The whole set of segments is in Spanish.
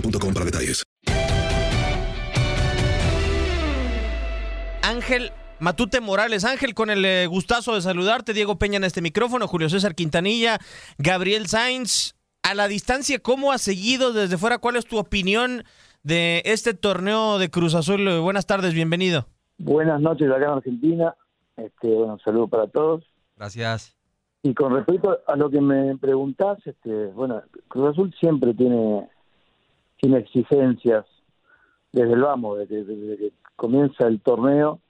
boostmobile.com para detalles. Ángel Matute Morales. Ángel, con el eh, gustazo de saludarte. Diego Peña en este micrófono, Julio César Quintanilla, Gabriel Sainz. A la distancia, ¿cómo has seguido desde fuera? ¿Cuál es tu opinión de este torneo de Cruz Azul? Eh, Buenas tardes, bienvenido. Buenas noches acá en Argentina. Este, bueno, un saludo para todos. Gracias. Y con respecto a lo que me preguntás, este, bueno, Cruz Azul siempre tiene, tiene exigencias desde el vamos, desde, desde que comienza el torneo,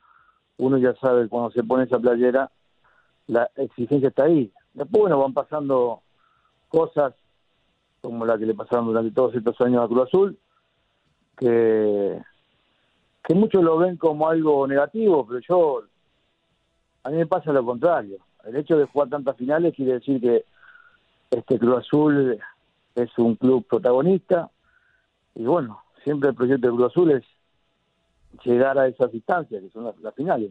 uno ya sabe cuando se pone esa playera, la exigencia está ahí. Después, bueno, van pasando cosas como la que le pasaron durante todos estos años a Cruz Azul, que, que muchos lo ven como algo negativo, pero yo, a mí me pasa lo contrario. El hecho de jugar tantas finales quiere decir que este Cruz Azul es un club protagonista y bueno, siempre el proyecto de Cruz Azul es llegar a esas distancias que son las, las finales.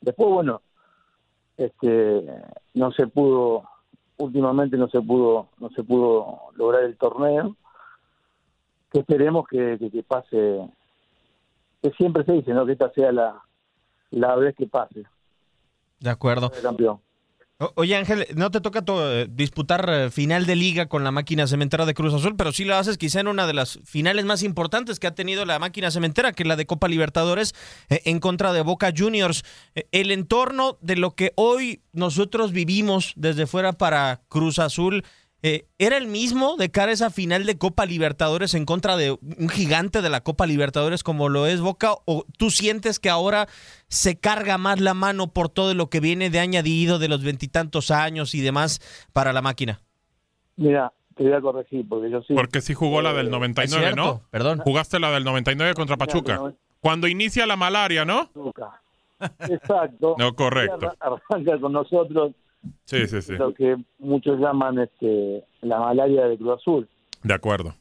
Después, bueno, este no se pudo últimamente no se pudo no se pudo lograr el torneo que esperemos que, que, que pase que siempre se dice no que esta sea la la vez que pase De acuerdo. el campeón Oye Ángel, no te toca to- eh, disputar eh, final de liga con la máquina cementera de Cruz Azul, pero sí lo haces quizá en una de las finales más importantes que ha tenido la máquina cementera, que es la de Copa Libertadores eh, en contra de Boca Juniors. El entorno de lo que hoy nosotros vivimos desde fuera para Cruz Azul. Eh, ¿Era el mismo de cara a esa final de Copa Libertadores en contra de un gigante de la Copa Libertadores como lo es Boca? ¿O tú sientes que ahora se carga más la mano por todo lo que viene de añadido de los veintitantos años y demás para la máquina? mira te voy a corregir porque yo sí Porque sí jugó la del Eh, 99, cierto, ¿no? perdón. Jugaste la del 99 contra Pachuca. Cuando inicia la malaria, ¿no? Pachuca. exacto No, correcto. Arran- arranca con nosotros Sí, sí, sí. lo que muchos llaman este la malaria de Cruz Azul De acuerdo.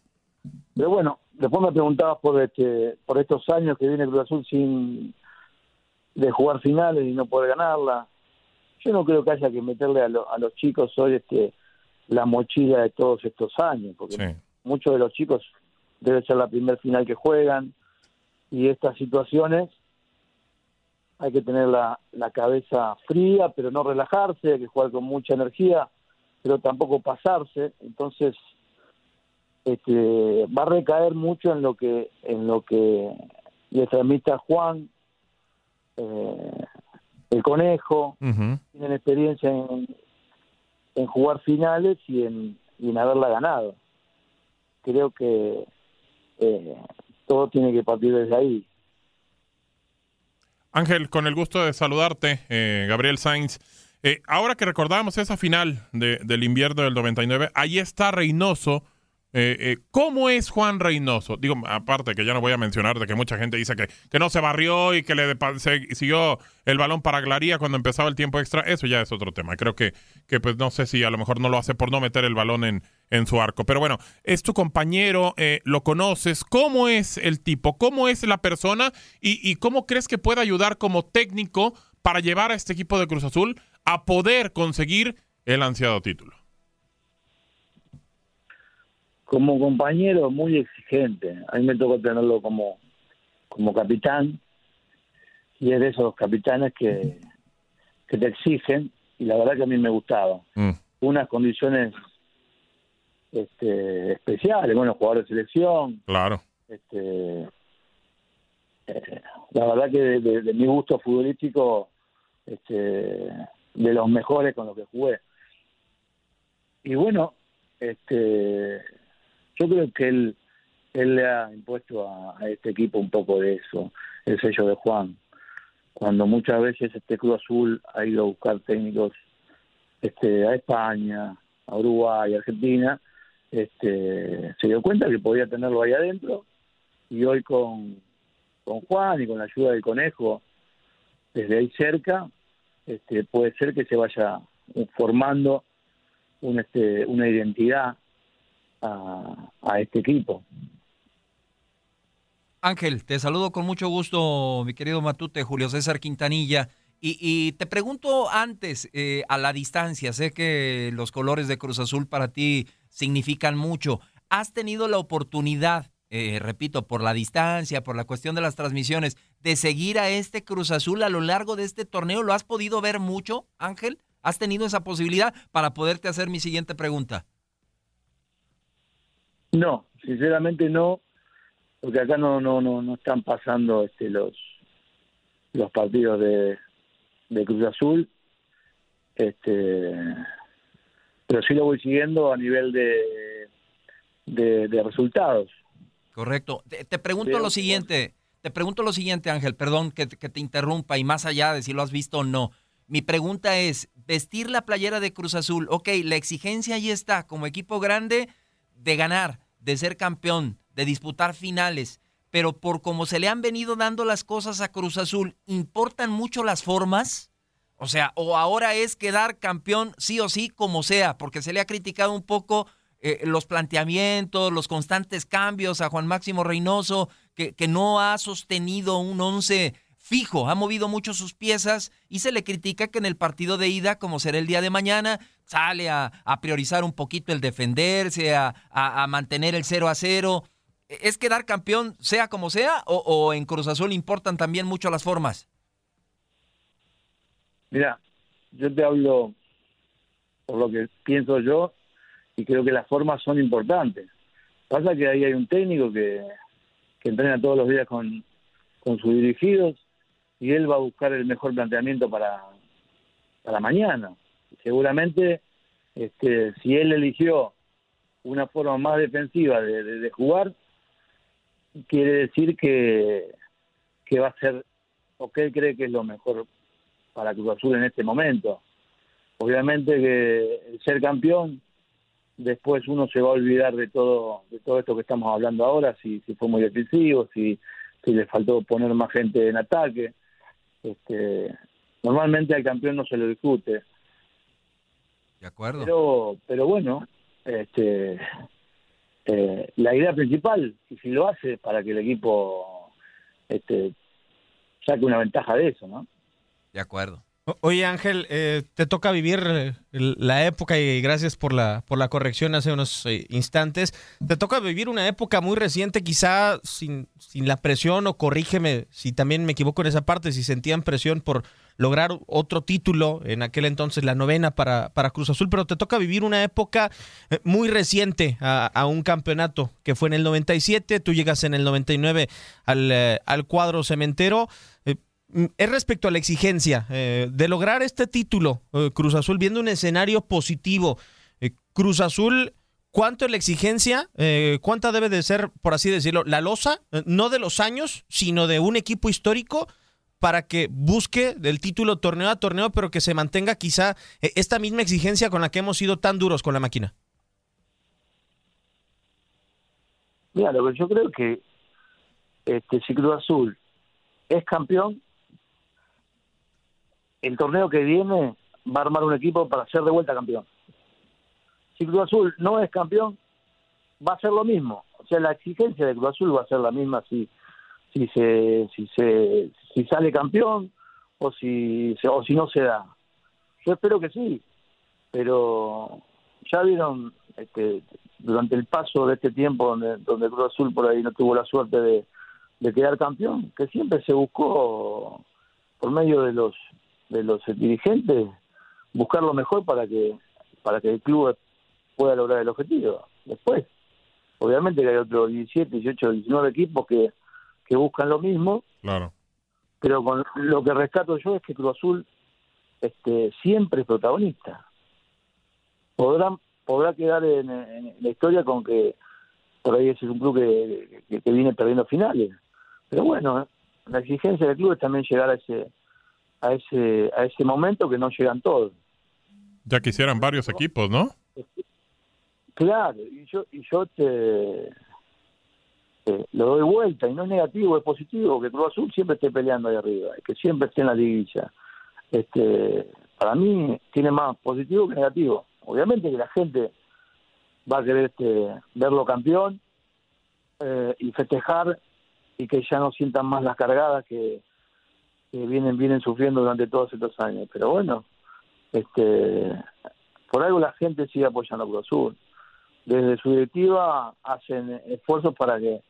Pero bueno, después me preguntabas por este, por estos años que viene Cruz Azul sin de jugar finales y no poder ganarla. Yo no creo que haya que meterle a, lo- a los chicos hoy este la mochila de todos estos años, porque Sí. muchos de los chicos debe ser la primer final que juegan y estas situaciones hay que tener la, la cabeza fría, pero no relajarse, hay que jugar con mucha energía, pero tampoco pasarse. Entonces, este, va a recaer mucho en lo que en lo que le transmite a Juan, eh, el conejo, Ujú. tienen experiencia en, en jugar finales y en, y en haberla ganado. creo que eh, todo tiene que partir desde ahí. Ángel, con el gusto de saludarte, eh, Gabriel Sainz. Eh, ahora que recordamos esa final de, del invierno del 99, ahí está Reynoso. Eh, eh, ¿Cómo es Juan Reynoso? Digo, aparte que ya no voy a mencionar de que mucha gente dice que, que no se barrió y que le se- siguió el balón para Glaría cuando empezaba el tiempo extra, eso ya es otro tema. Creo que, que pues no sé si a lo mejor no lo hace por no meter el balón en, en su arco. Pero bueno, es tu compañero, eh, lo conoces. ¿Cómo es el tipo? ¿Cómo es la persona? ¿Y, y cómo crees que puede ayudar como técnico para llevar a este equipo de Cruz Azul a poder conseguir el ansiado título? Como compañero muy exigente, a mí me tocó tenerlo como, como capitán y es de esos capitanes que, que te exigen y la verdad que a mí me gustaba. Mm. Unas condiciones este, especiales, bueno, jugador de selección, Claro. este, eh, la verdad que de, de- de mi gusto futbolístico, este, de los mejores con los que jugué. Y bueno, este, yo creo que él, él le ha impuesto a, a este equipo un poco de eso, el sello de Juan. Cuando muchas veces este Club Azul ha ido a buscar técnicos este, a España, a Uruguay, a Argentina, este, se dio cuenta que podía tenerlo ahí adentro y hoy con, con Juan y con la ayuda del conejo desde ahí cerca, este, puede ser que se vaya formando un, este, una identidad a, este equipo. Ángel, te saludo con mucho gusto, mi querido Matute, Julio César Quintanilla. Y, y te pregunto antes, eh, a la distancia, sé que los colores de Cruz Azul para ti significan mucho. ¿Has tenido la oportunidad, eh, repito, por la distancia, por la cuestión de las transmisiones, de seguir a este Cruz Azul a lo largo de este torneo? ¿Lo has podido ver mucho, Ángel? ¿Has tenido esa posibilidad para poderte hacer mi siguiente pregunta? No, sinceramente no, porque acá no no no, no están pasando este, los los partidos de, de Cruz Azul, este, pero sí lo voy siguiendo a nivel de de, de resultados. Correcto. Te, te pregunto lo siguiente, te pregunto lo siguiente, Ángel, perdón que, te- que te interrumpa y más allá de si lo has visto o no. Mi pregunta es, vestir la playera de Cruz Azul, ok, la exigencia ahí está, como equipo grande, de ganar, de ser campeón, de disputar finales, pero por cómo se le han venido dando las cosas a Cruz Azul, ¿importan mucho las formas? O sea, o ahora es quedar campeón sí o sí, como sea, porque se le ha criticado un poco eh, los planteamientos, los constantes cambios a Juan Máximo Reynoso, que, que no ha sostenido un once fijo, ha movido mucho sus piezas y se le critica que en el partido de ida, como será el día de mañana, sale a, priorizar un poquito el defenderse, a mantener el 0 a 0. ¿Es quedar campeón sea como sea o, o en Cruz Azul importan también mucho las formas? Mira, yo te hablo por lo que pienso yo y creo que las formas son importantes. Pasa que ahí hay un técnico que, que entrena todos los días con, con sus dirigidos y él va a buscar el mejor planteamiento para, para mañana. Seguramente, este, si él eligió una forma más defensiva de, jugar, quiere decir que, que va a ser, o que él cree que es lo mejor para Cruz Azul en este momento. Obviamente que ser campeón, después uno se va a olvidar de todo, de todo esto que estamos hablando ahora, si, si fue muy defensivo, si, si le faltó poner más gente en ataque. Este, normalmente al campeón no se lo discute, De acuerdo. pero, pero bueno, este, eh, la idea principal, y si lo hace, es para que el equipo este, saque una ventaja de eso, ¿no? De acuerdo. Oye Ángel, eh, te toca vivir eh, la época y gracias por la, por la corrección hace unos eh, instantes. Te toca vivir una época muy reciente, quizá sin, sin la presión o corrígeme si también me equivoco en esa parte, si sentían presión por lograr otro título, en aquel entonces la novena para, para Cruz Azul, pero te toca vivir una época eh, muy reciente a, un campeonato que fue en el 97, tú llegas en el 99 al, eh, al cuadro cementero. Eh, Mm, es respecto a la exigencia de lograr este título, Cruz Azul, viendo un escenario positivo. Cruz Azul, ¿cuánto es la exigencia? Eh, ¿Cuánta debe de ser, por así decirlo, la losa? No de los años, sino de un equipo histórico para que busque del título torneo a torneo, pero que se mantenga quizá eh, esta misma exigencia con la que hemos sido tan duros con la máquina. Mira, lo que yo creo que este, si Cruz Azul es campeón, el torneo que viene va a armar un equipo para ser de vuelta campeón. Si Cruz Azul no es campeón, va a ser lo mismo. O sea, la exigencia de Cruz Azul va a ser la misma si si se si se si sale campeón o si o si no se da. Yo espero que sí, pero ya vieron este, durante el paso de este tiempo donde, donde Cruz Azul por ahí no tuvo la suerte de, de quedar campeón, que siempre se buscó por medio de los de los dirigentes buscar lo mejor para que para que el club pueda lograr el objetivo. Después, obviamente que hay otros 17, 18, 19 equipos que, que buscan lo mismo. Claro. Pero con lo que rescato yo es que Cruz Azul este, siempre es protagonista. Podrán podrá quedar en, la historia con que por ahí es un club que, que, viene perdiendo finales. Pero bueno, la exigencia del club es también llegar a ese a ese a ese momento que no llegan todos. Ya quisieran varios equipos, ¿no? Claro, y yo y yo te, lo doy vuelta y no es negativo, es positivo que Cruz Azul siempre esté peleando ahí arriba, que siempre esté en la liguilla. Este, para mí tiene más positivo que negativo. Obviamente que la gente va a querer este, verlo campeón eh, y festejar y que ya no sientan más las cargadas que, vienen vienen sufriendo durante todos estos años. Pero bueno, este por algo la gente sigue apoyando a Cruz Azul. Desde su directiva hacen esfuerzos para que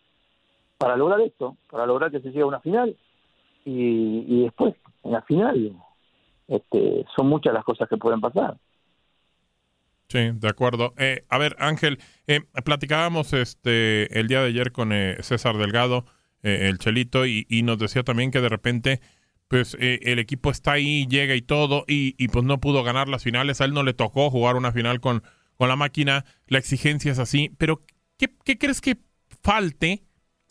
para lograr esto, para lograr que se llegue a una final y, y después en la final este, son muchas las cosas que pueden pasar. Sí, de acuerdo. Eh, a ver, Ángel, eh, platicábamos este el día de ayer con eh, César Delgado, el Chelito, y, nos decía también que de repente, pues el equipo está ahí, llega y todo, y, y, pues no pudo ganar las finales. A él no le tocó jugar una final con, con la máquina. La exigencia es así. Pero, ¿qué, qué crees que falte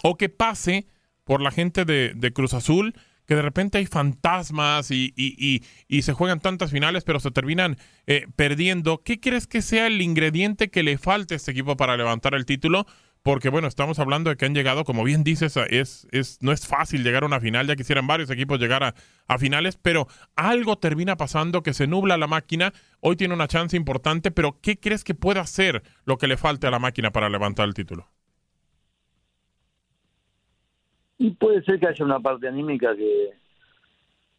o que pase por la gente de, Cruz Azul? que de repente hay fantasmas y, se juegan tantas finales, pero se terminan eh, perdiendo. ¿Qué crees que sea el ingrediente que le falta a este equipo para levantar el título? Porque bueno, estamos hablando de que han llegado, como bien dices, es, no es fácil llegar a una final, ya quisieran varios equipos llegar a, finales, pero algo termina pasando que se nubla la máquina. Hoy tiene una chance importante, pero ¿qué crees que puede hacer lo que le falte a la máquina para levantar el título? Y puede ser que haya una parte anímica que,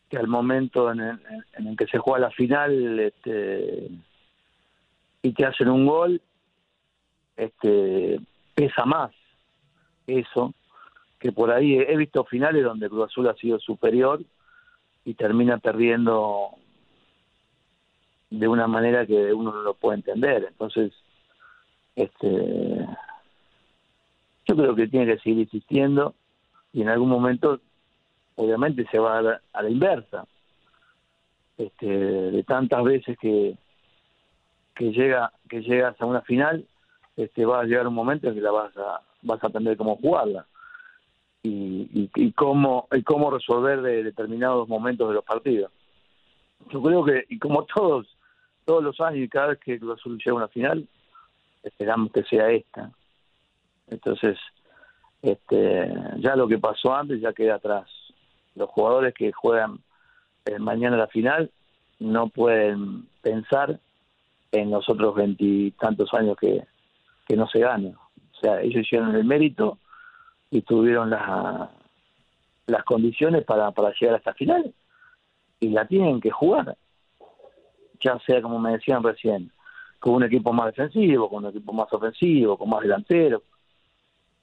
que al momento en el, en el que se juega la final este, y te hacen un gol, este, pesa más eso que por ahí he visto finales donde Cruz Azul ha sido superior y termina perdiendo de una manera que uno no lo puede entender. Entonces, este, yo creo que tiene que seguir insistiendo y en algún momento obviamente se va a la, a la inversa. Este, de tantas veces que que llega que llegas a una final este va a llegar un momento en que la vas a vas a aprender cómo jugarla. Y, y, cómo y cómo resolver de determinados momentos de los partidos. Yo creo que y como todos todos los años y cada vez que Cruz Azul llega a una final esperamos que sea esta. Entonces este, ya lo que pasó antes ya queda atrás. Los jugadores que juegan eh, mañana la final no pueden pensar en los otros veintitantos años que, que no se gana. O sea, ellos hicieron el mérito y tuvieron las las condiciones para, para llegar a esta final y la tienen que jugar. Ya sea, como me decían recién, con un equipo más defensivo, con un equipo más ofensivo, con más delantero,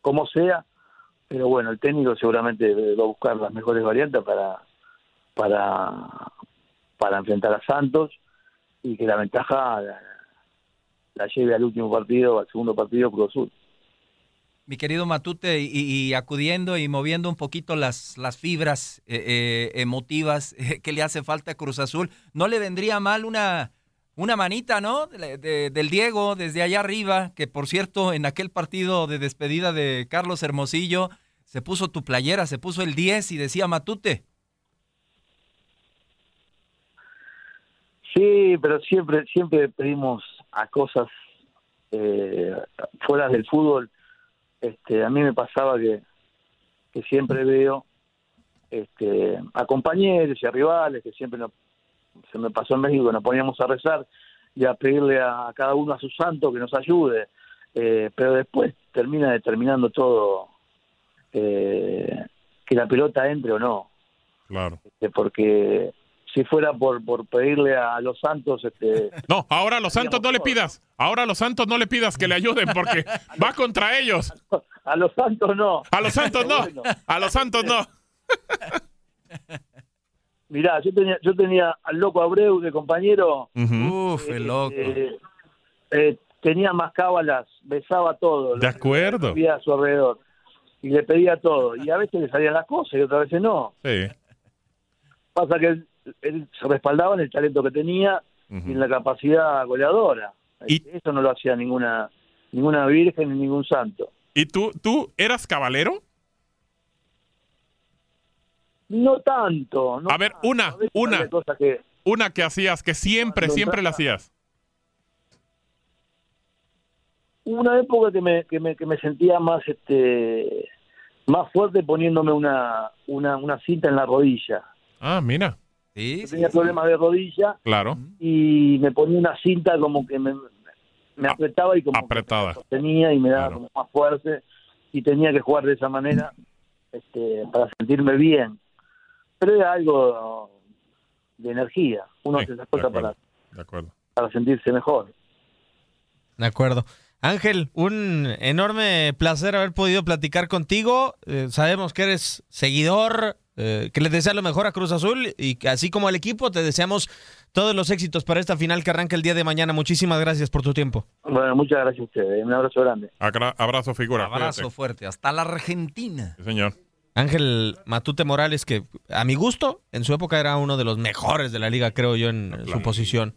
como sea, pero bueno, el técnico seguramente va a buscar las mejores variantes para, para, para enfrentar a Santos y que la ventaja la, lleve al último partido, al segundo partido Cruz Azul. Mi querido Matute, y, acudiendo y moviendo un poquito las, las fibras eh, eh, emotivas que le hace falta a Cruz Azul, ¿no le vendría mal una Una manita, ¿no? De- de- del Diego desde allá arriba, que por cierto, en aquel partido de despedida de Carlos Hermosillo, se puso tu playera, se puso el 10 y decía Matute. Sí, pero siempre siempre pedimos a cosas eh, fuera del fútbol. Este, a mí me pasaba que, que siempre veo este, a compañeros y a rivales que siempre nos- se me pasó en México nos poníamos a rezar y a pedirle a, cada uno a su santo que nos ayude. Eh, pero después termina determinando todo eh, que la pelota entre o no. Claro. Este, porque si fuera por, por pedirle a los santos, este, No, ahora a los santos no le pidas. Ahora a los santos no le pidas que le ayuden porque va contra ellos. a los santos no. A los santos no. Bueno. A los santos no. Mirá, yo tenía, yo tenía al loco Abreu de compañero. Uf, eh, el loco. eh, eh, tenía más cábalas, besaba todo. De acuerdo. Había a su alrededor. Y le pedía todo. Y a veces le salían las cosas y otras veces no. Sí. Pasa que él, él se respaldaba en el talento que tenía y en la capacidad goleadora. Eso no lo hacía ninguna ninguna virgen ni ningún santo. ¿Y tú, tú eras cabalero? No tanto. No A ver, una, A una. que, Una que hacías, que siempre, siempre la hacías. Hubo una época que me, que me, que me sentía más este más fuerte poniéndome una, una, una cinta en la rodilla. Ah, mira. Sí, tenía problemas de rodilla Claro. y me ponía una cinta como que me, me apretaba y como que Apretada. tenía y me daba como más fuerte y tenía que jugar de esa manera este, para sentirme bien. Pero era algo de energía. Uno Sí, hace esas de cosas acuerdo. para, De acuerdo. para sentirse mejor. De acuerdo. Ángel, un enorme placer haber podido platicar contigo. Eh, sabemos que eres seguidor, eh, que le desea lo mejor a Cruz Azul y que así como al equipo te deseamos todos los éxitos para esta final que arranca el día de mañana. Muchísimas gracias por tu tiempo. Bueno, muchas gracias a ustedes. Un abrazo grande. Abrazo, figura. Abrazo Cuídate. fuerte. Hasta la Argentina. Sí, señor. Ángel Matute Morales, que a mi gusto, en su época era uno de los mejores de la liga, creo yo, en su posición.